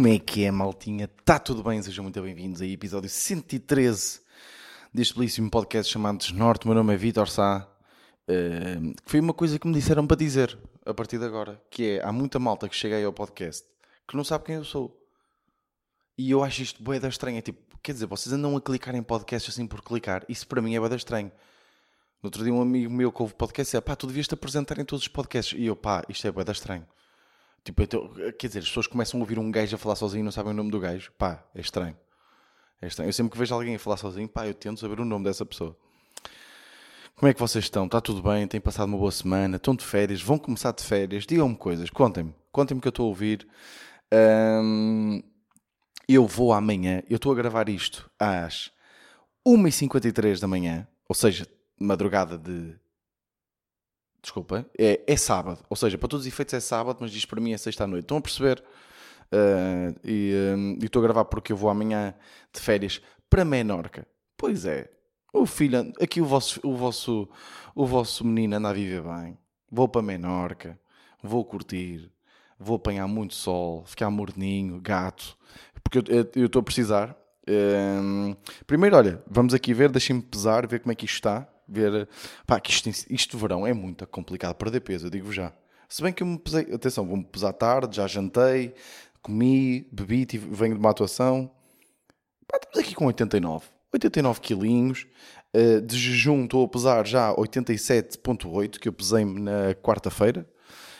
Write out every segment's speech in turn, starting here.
Como é que é, maltinha? Está tudo bem? Sejam muito bem-vindos a episódio 113 deste belíssimo podcast chamado Desnorte. Meu nome é Vitor Sá. Uh, foi uma coisa que me disseram para dizer a partir de agora, que é, há muita malta que chega aí ao podcast que não sabe quem eu sou. E eu acho isto boeda estranha. É tipo, quer dizer, vocês andam a clicar em podcasts assim por clicar. Isso para mim é boeda estranho. No outro dia um amigo meu que ouve podcast disse, pá, tu devias te apresentar em todos os podcasts. E eu, pá, isto é boeda estranho. Tipo, então, quer dizer, as pessoas começam a ouvir um gajo a falar sozinho e não sabem o nome do gajo. Pá, é estranho. É estranho. Eu sempre que vejo alguém a falar sozinho, pá, eu tento saber o nome dessa pessoa. Como é que vocês estão? Está tudo bem? Têm passado uma boa semana? Estão de férias? Vão começar de férias? Digam-me coisas, contem-me. Contem-me que eu estou a ouvir. Eu vou amanhã, eu estou a gravar isto às 1h53 da manhã, ou seja, madrugada de Desculpa, é, é sábado. Ou seja, para todos os efeitos é sábado, mas diz para mim é sexta à noite. Estão a perceber? Uh, e estou a gravar porque eu vou amanhã de férias para Menorca. Pois é. O filho, aqui o vosso, o vosso, o vosso menino anda a viver bem. Vou para Menorca, vou curtir, vou apanhar muito sol, ficar morninho, gato, porque eu estou a precisar. Um, primeiro, olha, vamos aqui ver, deixem-me pesar, ver como é que isto está ver. Pá, que isto, isto de verão é muito complicado perder peso, eu digo já. Se bem que eu me pesei, atenção, vou-me pesar tarde, já jantei, comi, bebi, tive, venho de uma atuação. Pá, estamos aqui com 89. 89 quilinhos. Uh, de jejum estou a pesar já 87.8, que eu pesei-me na quarta-feira.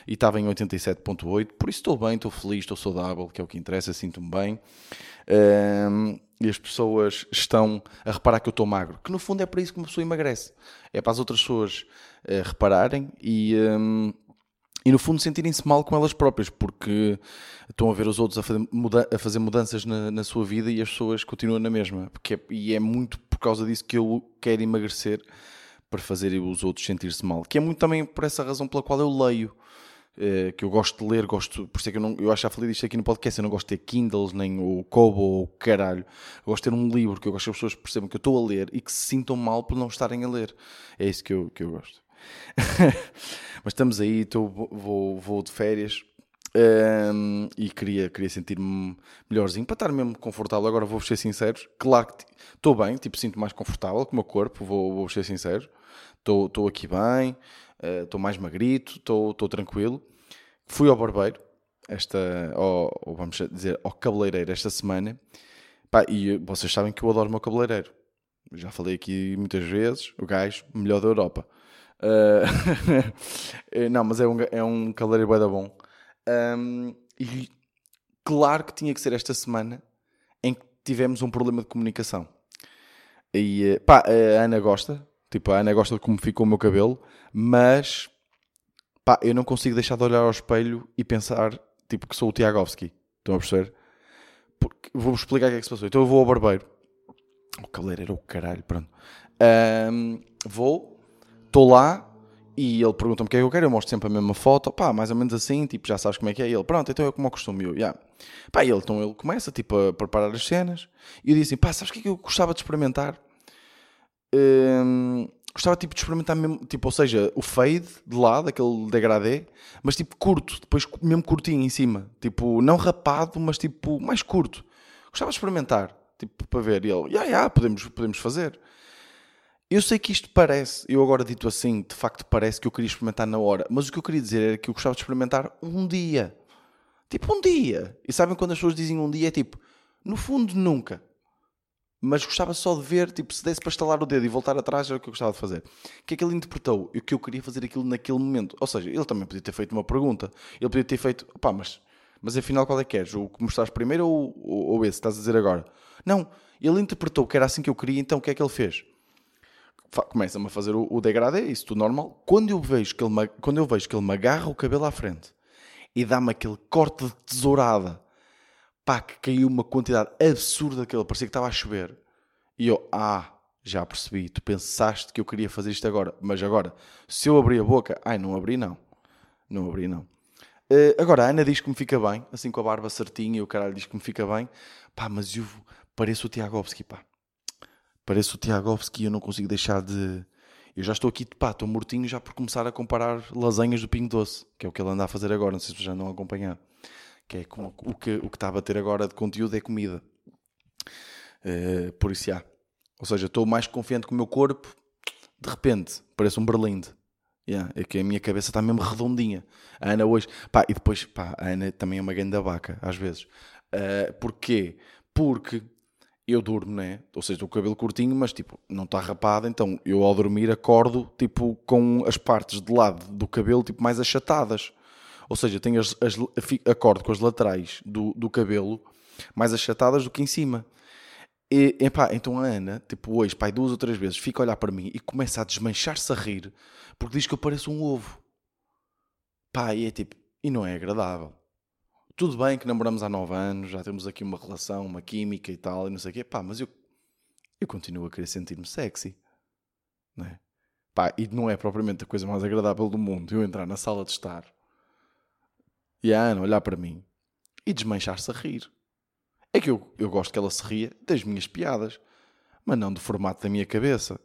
E estava em 87.8. Por isso estou bem, estou feliz, estou saudável, que é o que interessa, sinto-me bem. Uh, e as pessoas estão a reparar que eu estou magro. Que no fundo é para isso que uma pessoa emagrece. É para as outras pessoas uh, repararem e, um, e no fundo sentirem-se mal com elas próprias, porque estão a ver os outros a fazer, muda a fazer mudanças na, na, sua vida e as pessoas continuam na mesma. Porque é, e é muito por causa disso que eu quero emagrecer para fazer os outros sentir-se mal. Que é muito também por essa razão pela qual eu leio. Eh, que eu gosto de ler, gosto, por isso é que eu, não, eu acho já falei disto aqui no podcast, eu não gosto de ter Kindles, nem o Kobo ou o caralho. Eu gosto de ter um livro que eu gosto que as pessoas percebam que eu estou a ler e que se sintam mal por não estarem a ler. É isso que eu, que eu gosto. Mas estamos aí, estou, vou, vou de férias um, ehm, e queria, queria sentir-me melhorzinho para estar mesmo confortável. Agora vou ser sincero, claro que estou bem, tipo, sinto mais confortável com o meu corpo, vou, vou ser sincero, estou aqui bem estou uh, mais magrito, estou tranquilo. Fui ao barbeiro, esta, ou, vamos dizer, ao cabeleireiro esta semana, Pá, e vocês sabem que eu adoro o meu cabeleireiro. Já falei aqui muitas vezes, o gajo, melhor da Europa. Uh, não, mas é um, é um cabeleireiro bué da bom. Um, e claro que tinha que ser esta semana em que tivemos um problema de comunicação. E eh, pá, a Ana gosta, Tipo, a Ana gosta de como ficou o meu cabelo, mas pá, eu não consigo deixar de olhar ao espelho e pensar tipo que sou o Tiagovski. Estão a perceber? Vou-vos explicar o que é que se passou. Então eu vou ao barbeiro. O cabeleireiro, o caralho, pronto. Um, vou, estou lá e ele pergunta-me o que é que eu quero. Eu mostro sempre a mesma foto, pá, mais ou menos assim, tipo, já sabes como é que é. E ele, pronto, então é como eu costumo. Eu, yeah. pá, ele, então ele começa, tipo, a preparar as cenas. E eu disse assim, pá, sabes o que é que eu gostava de experimentar? Hum, gostava tipo de experimentar mesmo, tipo, ou seja, o fade de lado, aquele degradê, mas tipo curto, depois mesmo curtinho em cima, tipo, não rapado, mas tipo mais curto. Gostava de experimentar, tipo, para ver. E ele, yeah, yeah, podemos, podemos fazer. Eu sei que isto parece, eu agora dito assim, de facto parece que eu queria experimentar na hora, mas o que eu queria dizer era que eu gostava de experimentar um dia. Tipo, um dia. E sabem quando as pessoas dizem um dia? É tipo, no fundo, nunca mas gostava só de ver, tipo, se desse para estalar o dedo e voltar atrás, era o que eu gostava de fazer. O que é que ele interpretou? O que eu queria fazer aquilo naquele momento. Ou seja, ele também podia ter feito uma pergunta. Ele podia ter feito, pá, mas, mas afinal qual é que queres? O que mostraste primeiro ou, ou, ou esse? Estás a dizer agora? Não, ele interpretou que era assim que eu queria, então o que é que ele fez? Começa-me a fazer o, o degradê, isso tudo normal. Quando eu, vejo que ele quando eu vejo que ele me agarra o cabelo à frente e dá-me aquele corte de tesourada pá, que caiu uma quantidade absurda daquele, parecia que estava a chover. E eu, ah, já percebi, tu pensaste que eu queria fazer isto agora, mas agora, se eu abrir a boca, ai, não abri não, não abri não. Uh, agora, a Ana diz que me fica bem, assim com a barba certinha, e o caralho diz que me fica bem, pá, mas eu pareço o Tiagovski, pá. Pareço o Tiagovski e eu não consigo deixar de... Eu já estou aqui, pá, estou mortinho já por começar a comparar lasanhas do Pingo Doce, que é o que ele anda a fazer agora, não sei se já não acompanhar que é como, o, que, o que está a bater agora de conteúdo é comida. Uh, por isso, há. Ou seja, estou mais confiante com o meu corpo, de repente, parece um berlinde. Yeah, é que a minha cabeça está mesmo redondinha. A Ana hoje. Pá, e depois, pá, a Ana também é uma grande vaca, às vezes. Uh, porquê? Porque eu durmo, né? Ou seja, estou com o cabelo curtinho, mas tipo, não está rapado, então eu ao dormir acordo, tipo, com as partes de lado do cabelo, tipo, mais achatadas. Ou seja, tenho as, as, acordo com as laterais do, do cabelo mais achatadas do que em cima. E, então a Ana, tipo, hoje, pai, duas ou três vezes, fica a olhar para mim e começa a desmanchar-se a rir porque diz que eu pareço um ovo. Pá, e é tipo, e não é agradável. Tudo bem que namoramos há nove anos, já temos aqui uma relação, uma química e tal, e não sei o quê, pá, mas eu, eu continuo a querer sentir-me sexy. Não é? Pá, e não é propriamente a coisa mais agradável do mundo eu entrar na sala de estar e a Ana olhar para mim e desmanchar-se a rir. É que eu, eu gosto que ela se ria das minhas piadas, mas não do formato da minha cabeça.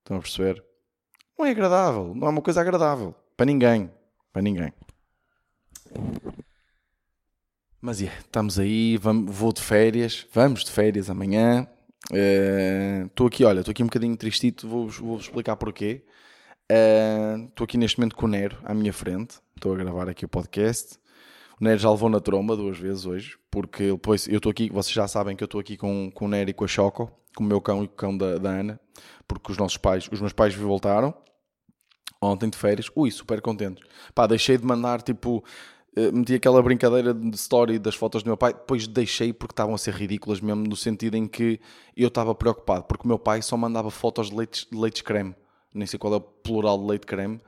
Estão a perceber? Não é agradável, não é uma coisa agradável. Para ninguém. Para ninguém. Mas yeah, estamos aí, vamos, vou de férias, vamos de férias amanhã. Estou uh, aqui, olha, estou aqui um bocadinho tristito, vou-vos vou explicar porquê. Estou uh, aqui neste momento com o Nero à minha frente, estou a gravar aqui o podcast. O Nero já levou na tromba duas vezes hoje, porque depois eu estou aqui, vocês já sabem que eu estou aqui com, com o Nero e com a Choco, com o meu cão e com o cão da, da Ana, porque os nossos pais, os meus pais voltaram ontem de férias, ui, super contentes. Pá, deixei de mandar tipo eh, meti aquela brincadeira de story das fotos do meu pai, depois deixei porque estavam a ser ridículas mesmo, no sentido em que eu estava preocupado, porque o meu pai só mandava fotos de leite, de leite creme, nem sei qual é o plural de leite creme,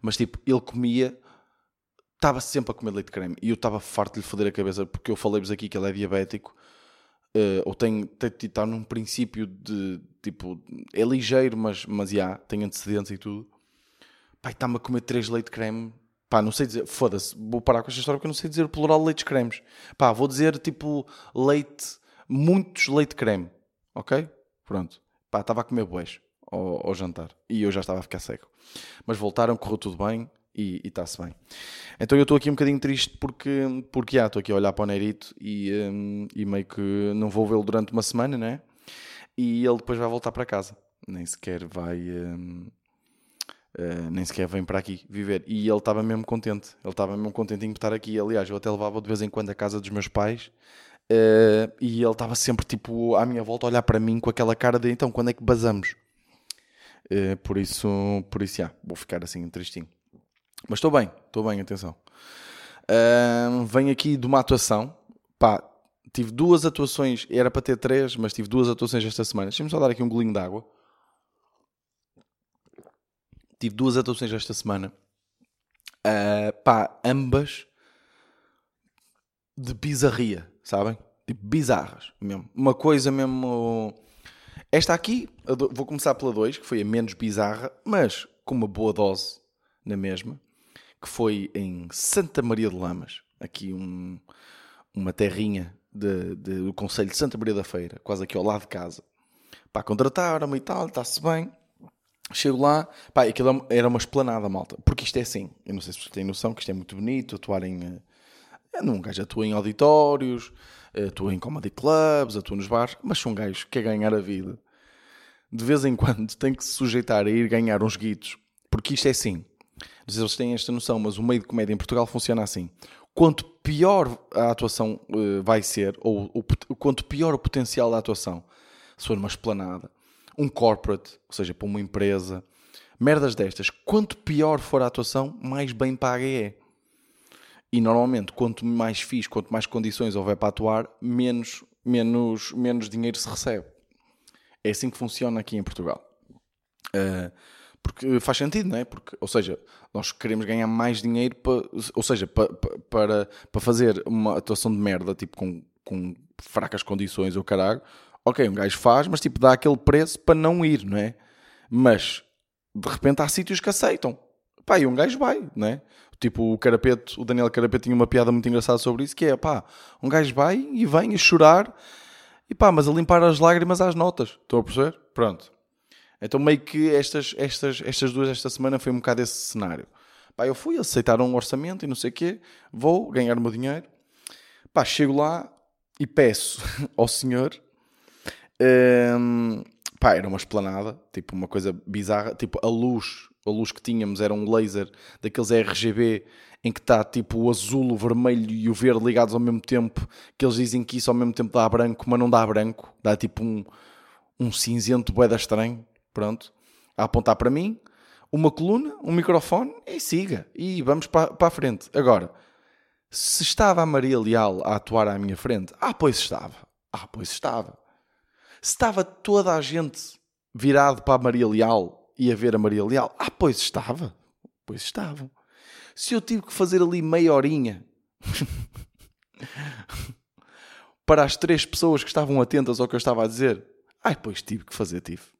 mas tipo, ele comia, estava sempre a comer leite creme, e eu estava farto de lhe foder a cabeça, porque eu falei-vos aqui que ele é diabético, uh, ou tem, tem, está num princípio de, tipo, é ligeiro, mas, mas já, tem antecedentes e tudo. Pai, está-me a comer três leite creme Pá, não sei dizer, foda-se, vou parar com esta história porque eu não sei dizer o plural de leites cremes. Pá, vou dizer tipo leite, muitos leite creme, ok? Pronto. Pá, estava a comer boés ao, ao, jantar e eu já estava a ficar seco. Mas voltaram, correu tudo bem e está-se bem. Então eu estou aqui um bocadinho triste porque, porque ah, estou aqui a olhar para o Neirito e, um, e meio que não vou vê-lo durante uma semana, né? E ele depois vai voltar para casa. Nem sequer vai. Um, Uh, nem sequer vem para aqui viver. E ele estava mesmo contente. Ele estava mesmo contentinho de estar aqui. Aliás, eu até levava de vez em quando à casa dos meus pais. Uh, e ele estava sempre tipo à minha volta a olhar para mim com aquela cara de então quando é que basamos? Uh, por isso, por isso, já, vou ficar assim tristinho. Mas estou bem, estou bem, atenção. Uh, venho aqui de uma atuação. Pá, tive duas atuações, era para ter três, mas tive duas atuações esta semana. Deixa-me só dar aqui um golinho de água. Tive duas atuações esta semana. Uh, pá, ambas de bizarria, sabem? Tipo, bizarras mesmo. Uma coisa mesmo. Esta aqui, vou começar pela 2, que foi a menos bizarra, mas com uma boa dose na mesma, que foi em Santa Maria de Lamas, aqui um, uma terrinha de, de, do Conselho de Santa Maria da Feira, quase aqui ao lado de casa. Pá, contrataram-me e tal, está-se bem. Chego lá, pá, aquilo era uma esplanada, malta. Porque isto é assim, eu não sei se vocês têm noção que isto é muito bonito, atuar em... Uh, um gajo atua em auditórios, atua em comedy clubs, atua nos bares, mas são gajos que quer ganhar a vida. De vez em quando tem que se sujeitar a ir ganhar uns guitos. Porque isto é assim. Não sei se vocês têm esta noção, mas o meio de comédia em Portugal funciona assim. Quanto pior a atuação uh, vai ser, ou o, quanto pior o potencial da atuação, se for numa esplanada, um corporate, ou seja, para uma empresa, merdas destas, quanto pior for a atuação, mais bem paga é. E normalmente, quanto mais fiz, quanto mais condições houver para atuar, menos, menos, menos dinheiro se recebe. É assim que funciona aqui em Portugal. Uh, porque faz sentido, não é? Porque, ou seja, nós queremos ganhar mais dinheiro, para, ou seja, para, para, para fazer uma atuação de merda, tipo com, com fracas condições ou caralho, ok, um gajo faz, mas tipo dá aquele preço para não ir, não é? Mas de repente há sítios que aceitam. Pá, e um gajo vai, não é? Tipo, o Carapeto, o Daniel Carapeto tinha uma piada muito engraçada sobre isso, que é, pá, um gajo vai e vem a chorar, e pá, mas a limpar as lágrimas às notas. Estou a perceber? Pronto. Então meio que estas, estas, estas duas esta semana foi um bocado esse cenário. Pá, eu fui aceitar um orçamento e não sei o quê, vou ganhar o meu dinheiro, Pá, chego lá e peço ao senhor. hum, pá, era uma esplanada, tipo uma coisa bizarra. Tipo, a luz, a luz que tínhamos era um laser daqueles RGB em que está tipo o azul, o vermelho e o verde ligados ao mesmo tempo. Que eles dizem que isso ao mesmo tempo dá branco, mas não dá branco, dá tipo um, um cinzento boeda estranho. Pronto, a apontar para mim, uma coluna, um microfone e siga. E vamos para, para a frente. Agora, se estava a Maria Leal a atuar à minha frente, ah, pois estava. Ah, pois estava. Se estava toda a gente virado para a Maria Leal e a ver a Maria Leal, ah, pois estava. Pois estava. Se eu tive que fazer ali meia horinha para as três pessoas que estavam atentas ao que eu estava a dizer, ai, pois tive que fazer, tive.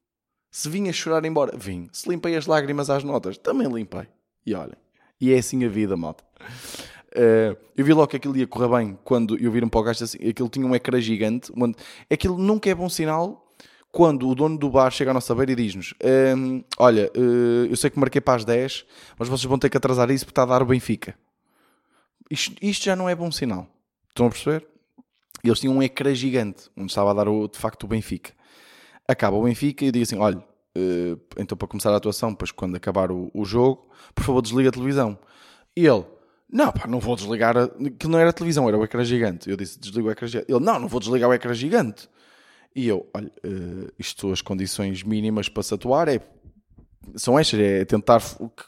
Se vinha chorar embora, vim. Se limpei as lágrimas às notas, também limpei. E olhem, e é assim a vida, malta. Uh, eu vi logo que aquilo ia correr bem quando eu vi um podcast assim. Aquilo tinha um ecrã gigante. Onde, aquilo nunca é bom sinal quando o dono do bar chega à nossa beira e diz-nos: um, Olha, uh, eu sei que marquei para as 10, mas vocês vão ter que atrasar isso porque está a dar o Benfica. Isto, isto já não é bom sinal. Estão a perceber? Eles tinham um ecrã gigante onde estava a dar o, de facto o Benfica. Acaba o Benfica e digo assim: Olha, uh, então para começar a atuação, depois quando acabar o, o jogo, por favor desliga a televisão. E ele não, pá, não vou desligar. A... Que não era televisão, era o ecrã gigante. Eu disse, desliga o ecrã gigante. Ele, não, não vou desligar o ecrã gigante. E eu, olha, uh, isto as condições mínimas para se atuar é, são estas, é tentar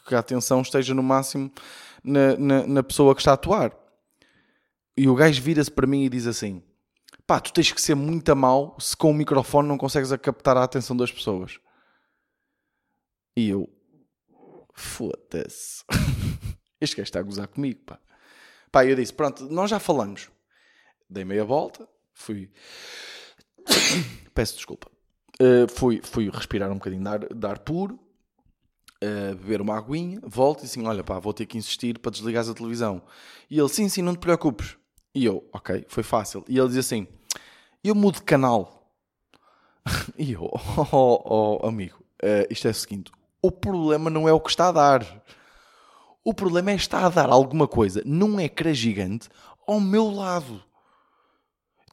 que a atenção esteja no máximo na, na, na pessoa que está a atuar. E o gajo vira-se para mim e diz assim: pá, tu tens que ser muito a mal se com o microfone não consegues a captar a atenção das pessoas. E eu, foda-se. Este gajo está a gozar comigo, pá. Pá, eu disse, pronto, nós já falamos. Dei meia volta, fui... Peço desculpa. Uh, fui, fui respirar um bocadinho de ar, puro, uh, beber uma aguinha, volto e assim, olha pá, vou ter que insistir para desligares a televisão. E ele, sim, sim, não te preocupes. E eu, ok, foi fácil. E ele diz assim, eu mudo de canal. e eu, oh, oh, oh amigo, uh, isto é o seguinte, o problema não é o que está a dar. O problema é estar a dar alguma coisa num ecrã gigante ao meu lado.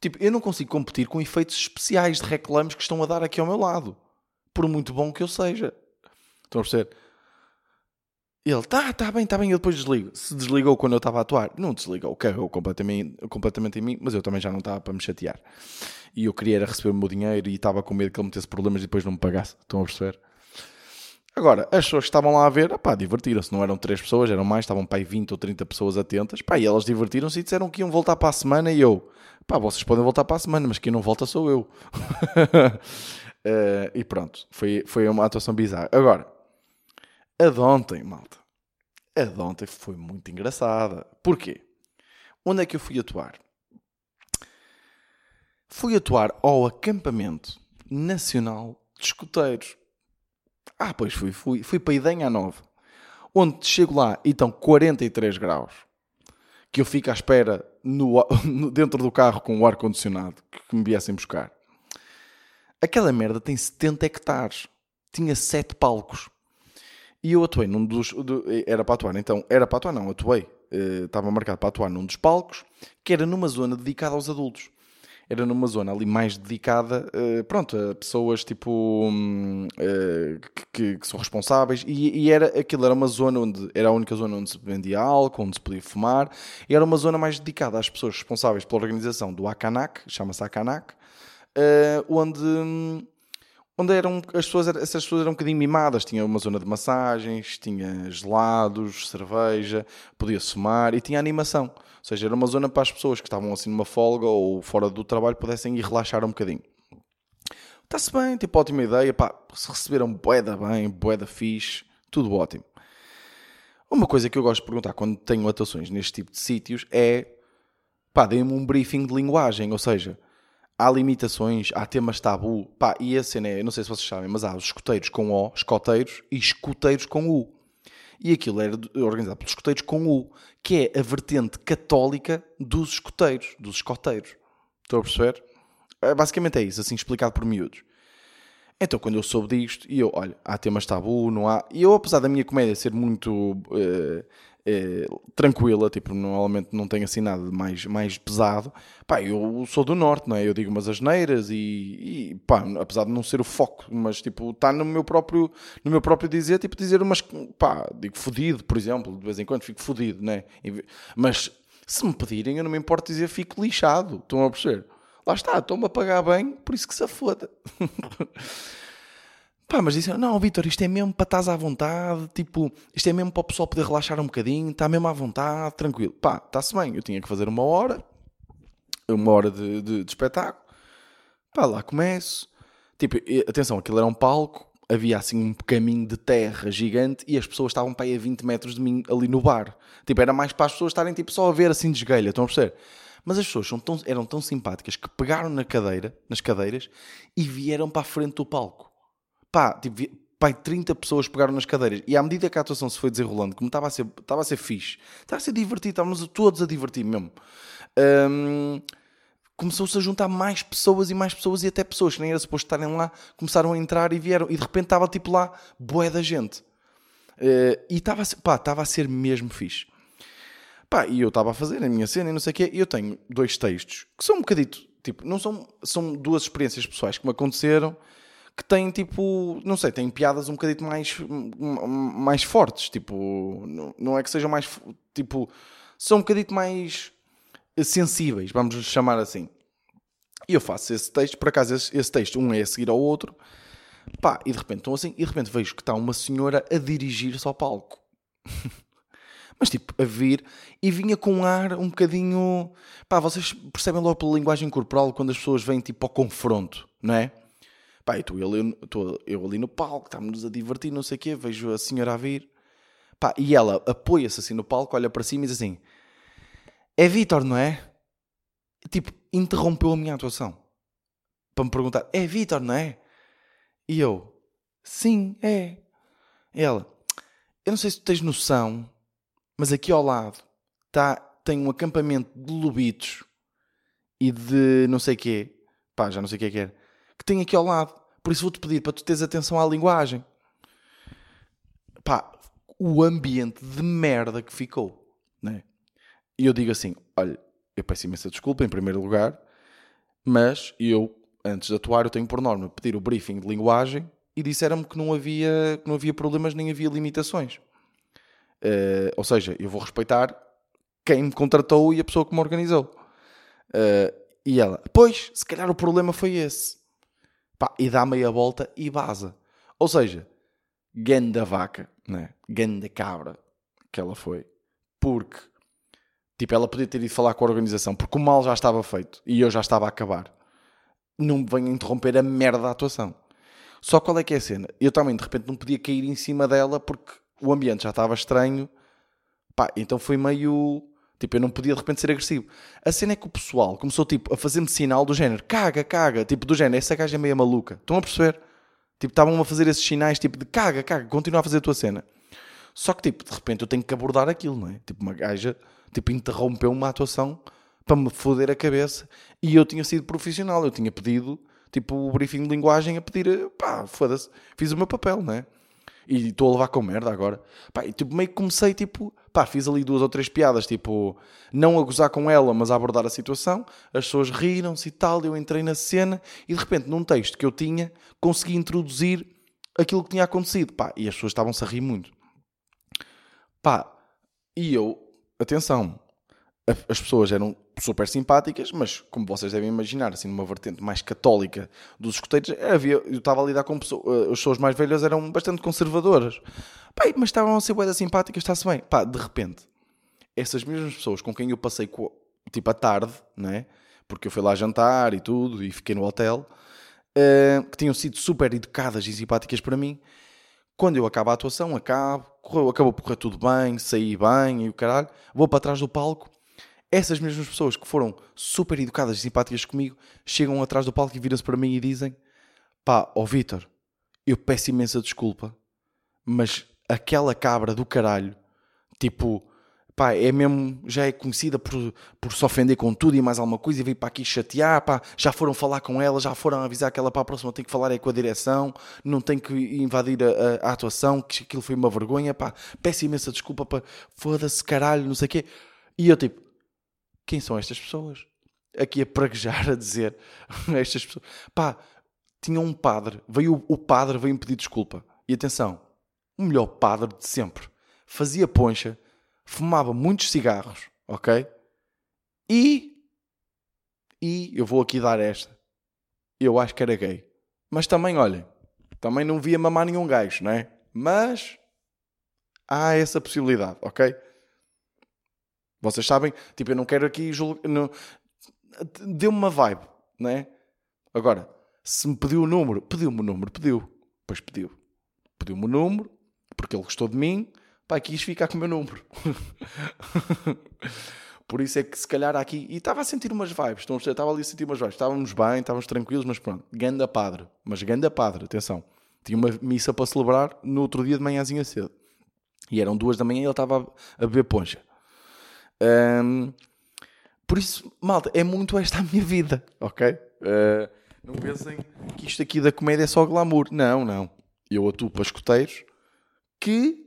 Tipo, eu não consigo competir com efeitos especiais de reclames que estão a dar aqui ao meu lado. Por muito bom que eu seja. Estão a perceber? Ele, tá, tá bem, tá bem, eu depois desligo. Se desligou quando eu estava a atuar, não desligou, cagou completamente, completamente em mim, mas eu também já não estava para me chatear. E eu queria era receber o meu dinheiro e estava com medo que ele metesse problemas e depois não me pagasse. Estão a perceber? Agora, as pessoas que estavam lá a ver, pá, divertiram-se. Não eram três pessoas, eram mais, estavam pá, 20 ou 30 pessoas atentas. Pá, e elas divertiram-se e disseram que iam voltar para a semana. E eu, pá, vocês podem voltar para a semana, mas quem não volta sou eu. uh, e pronto, foi, foi uma atuação bizarra. Agora, a de ontem, malta, a de ontem foi muito engraçada. Porquê? Onde é que eu fui atuar? Fui atuar ao acampamento nacional de escuteiros. Ah, pois fui, fui, fui para Idenha à 9, onde chego lá e estão 43 graus, que eu fico à espera no, dentro do carro com o ar-condicionado que me viessem buscar. Aquela merda tem 70 hectares, tinha 7 palcos. E eu atuei num dos. Era para atuar, então. Era para atuar, não, atuei. Eh, estava marcado para atuar num dos palcos, que era numa zona dedicada aos adultos era numa zona ali mais dedicada, uh, pronto, a pessoas tipo uh, que, que, são responsáveis e, e, era aquilo era uma zona onde era a única zona onde se vendia álcool, onde se podia fumar, e era uma zona mais dedicada às pessoas responsáveis pela organização do Akanak, chama-se Akanak, uh, onde onde eram as pessoas, essas pessoas eram um bocadinho mimadas, tinha uma zona de massagens, tinha gelados, cerveja, podia-se fumar e tinha animação seja, era uma zona para as pessoas que estavam assim numa folga ou fora do trabalho pudessem ir relaxar um bocadinho. Está-se bem, tipo, ótima ideia, pá, se receberam boeda bem, boeda fixe, tudo ótimo. Uma coisa que eu gosto de perguntar quando tenho atuações neste tipo de sítios é, pá, deem-me um briefing de linguagem, ou seja, há limitações, há temas tabu, pá, e a cena é, não sei se vocês sabem, mas há os escoteiros com O, escoteiros, e escoteiros com U e aquilo era organizado pelos escoteiros com U, que é a vertente católica dos escoteiros, dos escoteiros. Estou a perceber? É, basicamente é isso, assim explicado por miúdos. Então, quando eu soube disto, e eu, olha, há temas tabu, não há. E eu, apesar da minha comédia ser muito uh, é, tranquila, tipo, normalmente não tem assim nada mais, mais pesado. Pá, eu sou do norte, não é? Eu digo umas asneiras e, e pá, apesar de não ser o foco, mas tipo, está no meu próprio, no meu próprio dizer, tipo, dizer umas, pá, digo fodido, por exemplo, de vez em quando fico fodido, né? Mas se me pedirem, eu não me importo dizer fico lixado, estão a perceber? Lá está, estou-me a pagar bem, por isso que se foda. Pá, mas disseram, não, Vitor, isto é mesmo para estás à vontade, tipo, isto é mesmo para o pessoal poder relaxar um bocadinho, está mesmo à vontade, tranquilo. Pá, está-se bem, eu tinha que fazer uma hora, uma hora de, de, de espetáculo. Pá, lá começo. Tipo, atenção, aquilo era um palco, havia assim um caminho de terra gigante e as pessoas estavam para aí a 20 metros de mim ali no bar. Tipo, era mais para as pessoas estarem tipo só a ver assim de esguelha, estão a perceber? Mas as pessoas tão, eram tão simpáticas que pegaram na cadeira, nas cadeiras e vieram para a frente do palco pá, tipo, pá, 30 pessoas pegaram nas cadeiras. E à medida que a atuação se foi desenrolando, como estava a ser, estava a ser fixe, estava a ser divertido, estávamos todos a divertir mesmo. Um, começou-se a juntar mais pessoas e mais pessoas e até pessoas que nem era suposto estarem lá começaram a entrar e vieram e de repente estava tipo lá boé da gente uh, e estava a, ser, pá, estava a ser mesmo fixe pá, e eu estava a fazer a minha cena e não sei o quê e eu tenho dois textos que são um bocadito tipo, não são, são duas experiências pessoais que me aconteceram que têm tipo, não sei, têm piadas um bocadito mais, mais fortes, tipo, não é que sejam mais, tipo, são um bocadito mais sensíveis, vamos chamar assim. E eu faço esse texto, por acaso esse, esse texto, um é a seguir ao outro, pá, e de repente estão assim, e de repente vejo que está uma senhora a dirigir-se ao palco. Mas tipo, a vir e vinha com um ar um bocadinho. Pá, vocês percebem logo pela linguagem corporal quando as pessoas vêm tipo ao confronto, não é? Pá, estou eu, eu, eu ali no palco, estamos-nos a divertir, não sei o quê, vejo a senhora a vir. Pá, e ela apoia-se assim no palco, olha para cima e diz assim: É Vitor, não é? Tipo, interrompeu a minha atuação. Para me perguntar: É Vitor, não é? E eu: Sim, é. E ela: Eu não sei se tu tens noção, mas aqui ao lado tá, tem um acampamento de lobitos e de não sei quê. Pá, já não sei o que é que era que tem aqui ao lado. Por isso vou-te pedir para tu teres atenção à linguagem. Pá, o ambiente de merda que ficou. Né? E eu digo assim: olha, eu peço imensa desculpa em primeiro lugar, mas eu, antes de atuar, eu tenho por norma pedir o briefing de linguagem e disseram-me que não havia, que não havia problemas nem havia limitações. Uh, ou seja, eu vou respeitar quem me contratou e a pessoa que me organizou. Uh, e ela, pois, se calhar o problema foi esse. Pá, e dá meia volta e vaza. Ou seja, ganda vaca, né? ganda cabra que ela foi. Porque, tipo, ela podia ter ido falar com a organização, porque o mal já estava feito e eu já estava a acabar. Não me venha interromper a merda da atuação. Só qual é que é a cena? Eu também, de repente, não podia cair em cima dela porque o ambiente já estava estranho. Pá, então foi meio Tipo, eu não podia de repente ser agressivo. A cena é que o pessoal começou tipo, a fazer-me sinal do género, caga, caga, tipo, do género, essa gaja é meio maluca. Estão a perceber? Tipo, estavam a fazer esses sinais, tipo, de caga, caga, continua a fazer a tua cena. Só que, tipo, de repente eu tenho que abordar aquilo, não é? Tipo, uma gaja, tipo, interrompeu uma atuação para me foder a cabeça e eu tinha sido profissional, eu tinha pedido, tipo, o briefing de linguagem a pedir, pá, foda-se, fiz o meu papel, não é? E estou a levar com merda agora. Pá, e tipo, meio que comecei, tipo, pá, fiz ali duas ou três piadas, tipo, não a gozar com ela, mas a abordar a situação. As pessoas riram-se e tal. Eu entrei na cena e de repente, num texto que eu tinha, consegui introduzir aquilo que tinha acontecido. Pá, e as pessoas estavam-se a rir muito. Pá, e eu, atenção, as pessoas eram super simpáticas, mas como vocês devem imaginar, assim, numa vertente mais católica dos escuteiros, havia, eu estava a lidar com pessoas, eh, as pessoas mais velhas eram bastante conservadoras. Pá, mas estavam a ser boas simpáticas, está-se bem. Pá, de repente, essas mesmas pessoas com quem eu passei, tipo, à tarde, né? Porque eu fui lá jantar e tudo, e fiquei no hotel, uh, que tinham sido super educadas e simpáticas para mim, quando eu acabo a atuação, acabo, acabou por correr tudo bem, saí bem e o caralho, vou para trás do palco essas mesmas pessoas que foram super educadas e simpáticas comigo chegam atrás do palco e viram-se para mim e dizem: pá, ó oh Vitor, eu peço imensa desculpa, mas aquela cabra do caralho, tipo, pá, é mesmo, já é conhecida por, por se ofender com tudo e mais alguma coisa e veio para aqui chatear, pá, já foram falar com ela, já foram avisar que ela para a próxima tem que falar é com a direção, não tem que invadir a, a, a atuação, que aquilo foi uma vergonha, pá, peço imensa desculpa, pá, foda-se caralho, não sei o quê. E eu tipo, quem são estas pessoas? Aqui a praguejar, a dizer, estas pessoas, pá, tinha um padre, veio o padre, veio-me pedir desculpa. E atenção, o melhor padre de sempre. Fazia poncha, fumava muitos cigarros, ok? E. E eu vou aqui dar esta. Eu acho que era gay. Mas também, olhem, também não via mamar nenhum gajo, não é? Mas. Há essa possibilidade, ok? Vocês sabem, tipo, eu não quero aqui julgar. Deu-me uma vibe, não é? Agora, se me pediu o número, pediu-me o número, pediu. Pois pediu. Pediu-me o número, porque ele gostou de mim, pá, quis ficar com o meu número. Por isso é que se calhar aqui. E estava a sentir umas vibes, estava ali a sentir umas vibes. Estávamos bem, estávamos tranquilos, mas pronto, ganda padre. Mas ganda padre, atenção. Tinha uma missa para celebrar no outro dia de manhãzinha cedo. E eram duas da manhã e ele estava a beber poncha. Um, por isso, malta, é muito esta a minha vida, ok? Uh, não pensem que isto aqui da comédia é só glamour. Não, não. Eu atuo para escuteiros que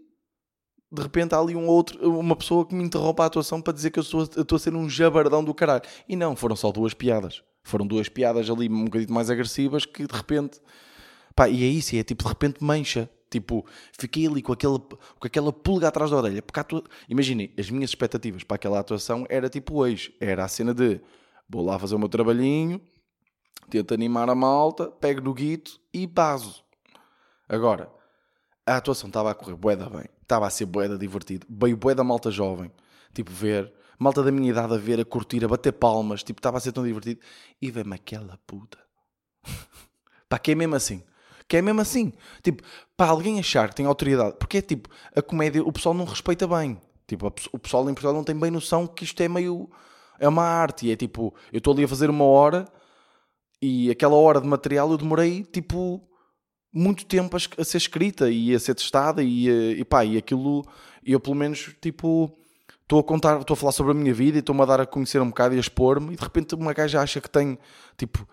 de repente há ali um outro, uma pessoa que me interrompe a atuação para dizer que eu estou, eu estou a ser um jabardão do caralho. E não, foram só duas piadas. Foram duas piadas ali um bocadinho mais agressivas que de repente. Pá, e é isso, é tipo de repente mancha. Tipo, fiquei ali com, aquele, com aquela pulga atrás da orelha. Porque atua... imaginem, as minhas expectativas para aquela atuação era tipo hoje. Era a cena de vou lá fazer o meu trabalhinho, tento animar a malta, pego no guito e baso. Agora, a atuação estava a correr boeda bem, estava a ser boeda divertido, veio boeda malta jovem, tipo ver, malta da minha idade a ver, a curtir, a bater palmas, tipo estava a ser tão divertido, e vem-me aquela puta. Pá, que é mesmo assim. Que é mesmo assim. Tipo, para alguém achar que tem autoridade, porque é tipo, a comédia, o pessoal não respeita bem. Tipo, o pessoal em Portugal não tem bem noção que isto é meio. É uma arte. E é tipo, eu estou ali a fazer uma hora e aquela hora de material eu demorei tipo muito tempo a, ser escrita e a ser testada e, eh, e pá, e aquilo eu pelo menos tipo estou a contar, estou a falar sobre a minha vida e estou-me a dar a conhecer um bocado e a expor-me e de repente uma gaja acha que tem tipo,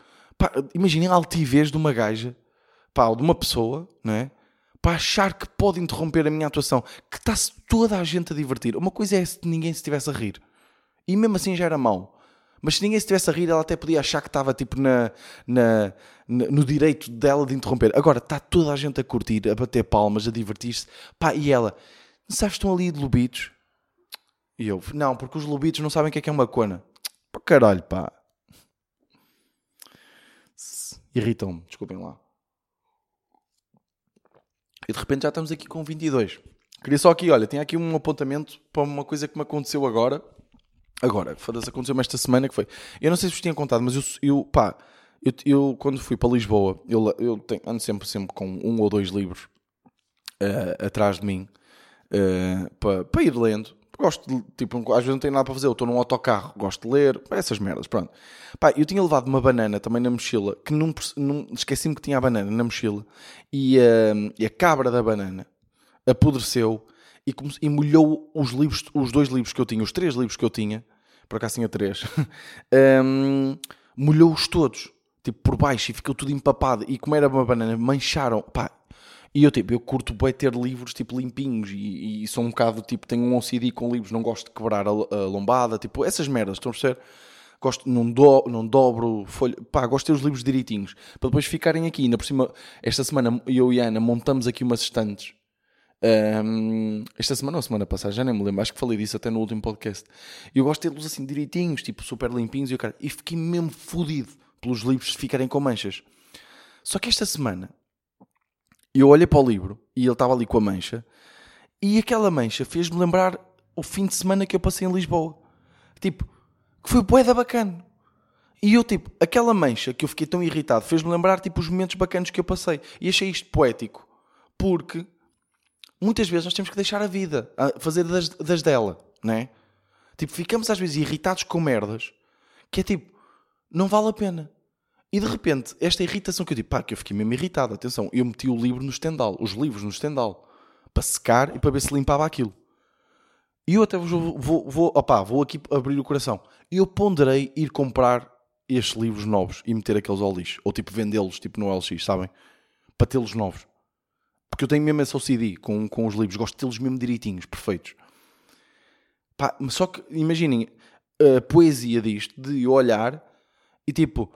imaginem a altivez de uma gaja, pá, ou de uma pessoa, não é? Para achar que pode interromper a minha atuação, que está-se toda a gente a divertir. Uma coisa é se ninguém se estivesse a rir. E mesmo assim já era mau. Mas se ninguém estivesse a rir, ela até podia achar que estava tipo na, na, na, no direito dela de interromper. Agora está toda a gente a curtir, a bater palmas, a divertir-se. Pá, e ela, sabes, estão ali de lobitos? E eu, não, porque os lobitos não sabem o que é que é uma cona. Pá, caralho, pá. Irritam-me, desculpem lá. E de repente já estamos aqui com 22. Queria só aqui, olha, tem aqui um apontamento para uma coisa que me aconteceu agora Agora, foda-se, aconteceu-me esta semana que foi. Eu não sei se vos tinha contado, mas eu, eu pá, eu, eu quando fui para Lisboa, eu, eu tenho, ando sempre, sempre com um ou dois livros uh, atrás de mim uh, para, para ir lendo. Gosto de, tipo, às vezes não tenho nada para fazer, eu estou num autocarro, gosto de ler, essas merdas, pronto. Pá, eu tinha levado uma banana também na mochila, que não, não esqueci-me que tinha a banana na mochila, e, uh, e a cabra da banana apodreceu e, e molhou os livros, os dois livros que eu tinha, os três livros que eu tinha, por acaso tinha três, um, molhou-os todos, tipo por baixo, e ficou tudo empapado. E como era uma banana, mancharam, pá. E eu, tipo, eu curto bem ter livros, tipo, limpinhos, e, e sou um bocado, tipo, tenho um OCD com livros, não gosto de quebrar a, a lombada, tipo, essas merdas, estão a perceber? Gosto, não, do, não dobro folha, pá, gosto de ter os livros direitinhos, para depois ficarem aqui. Ainda por cima, esta semana, eu e a Ana montamos aqui umas estantes um, esta semana ou semana passada, já nem me lembro, acho que falei disso até no último podcast. Eu gosto de tê-los assim direitinhos, tipo super limpinhos, e, cara, e fiquei mesmo fodido pelos livros ficarem com manchas. Só que esta semana eu olhei para o livro e ele estava ali com a mancha, e aquela mancha fez-me lembrar o fim de semana que eu passei em Lisboa. Tipo, que foi boeda bacana. E eu, tipo, aquela mancha que eu fiquei tão irritado fez-me lembrar, tipo, os momentos bacanos que eu passei. E achei isto poético. Porque muitas vezes nós temos que deixar a vida, a fazer das, das dela, não é? Tipo, ficamos às vezes irritados com merdas que é tipo, não vale a pena. E de repente, esta irritação que eu digo, pá, que eu fiquei mesmo irritado, atenção, eu meti o livro no estendal, os livros no estendal, para secar e para ver se limpava aquilo. E eu até vou, vou, vou, opá, vou aqui abrir o coração. Eu ponderei ir comprar estes livros novos e meter aqueles ao lixo. Ou tipo vendê-los tipo no LX, sabem? Para tê-los novos. Porque eu tenho mesmo esse OCD com, com os livros. Gosto de tê-los mesmo direitinhos, perfeitos. Pá, só que imaginem a poesia disto, de olhar e tipo,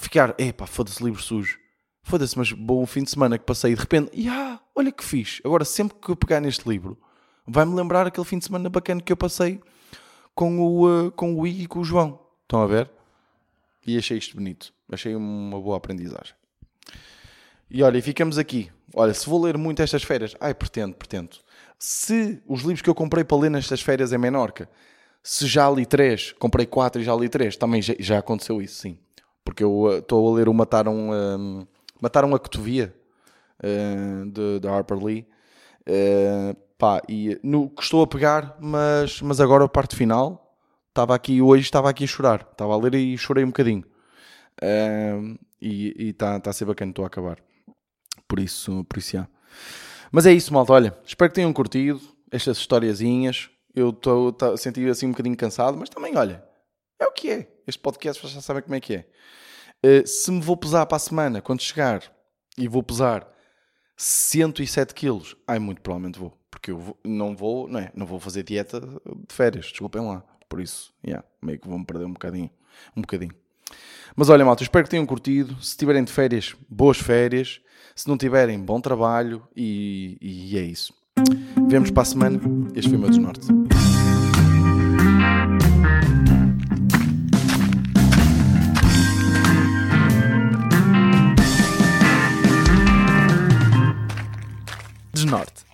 ficar, epá, foda-se livro sujo. Foda-se, mas bom fim de semana que passei e de repente, ah, olha que fixe. Agora sempre que eu pegar neste livro, vai-me lembrar aquele fim de semana bacana que eu passei com o, uh, com o Iggy e com o João. Estão a ver? E achei isto bonito. Achei uma boa aprendizagem. E olha, e ficamos aqui. Olha, se vou ler muito estas férias, ai, pretendo, pretendo. Se os livros que eu comprei para ler nestas férias em Menorca, se já li três, comprei quatro e já li três, também já, já aconteceu isso, sim. Porque eu estou uh, a ler o Mataram, uh, Mataram a Cotovia, uh, de, de Harper Lee. Uh, Pá, e no, estou a pegar, mas, mas agora a parte final, estava aqui hoje, estava aqui a chorar. Estava a ler e chorei um bocadinho. Uh, e está tá a ser bacana, estou a acabar. Por isso, por isso. Mas é isso, malta. Olha, espero que tenham curtido estas historiazinhas. Eu estou a sentir assim um bocadinho cansado, mas também, olha, é o que é. Este podcast vocês já sabem como é que é. Uh, se me vou pesar para a semana, quando chegar, e vou pesar 107 quilos, ai, muito provavelmente vou porque eu vou, não vou, não é? Não vou fazer dieta de férias, desculpem lá. Por isso, yeah, meio que vou-me perder um bocadinho. Um bocadinho. Mas olha, malta, espero que tenham curtido. Se tiverem de férias, boas férias. Se não tiverem, bom trabalho. E, e é isso. Vemos para a semana. Este foi o meu desnorte. Norte.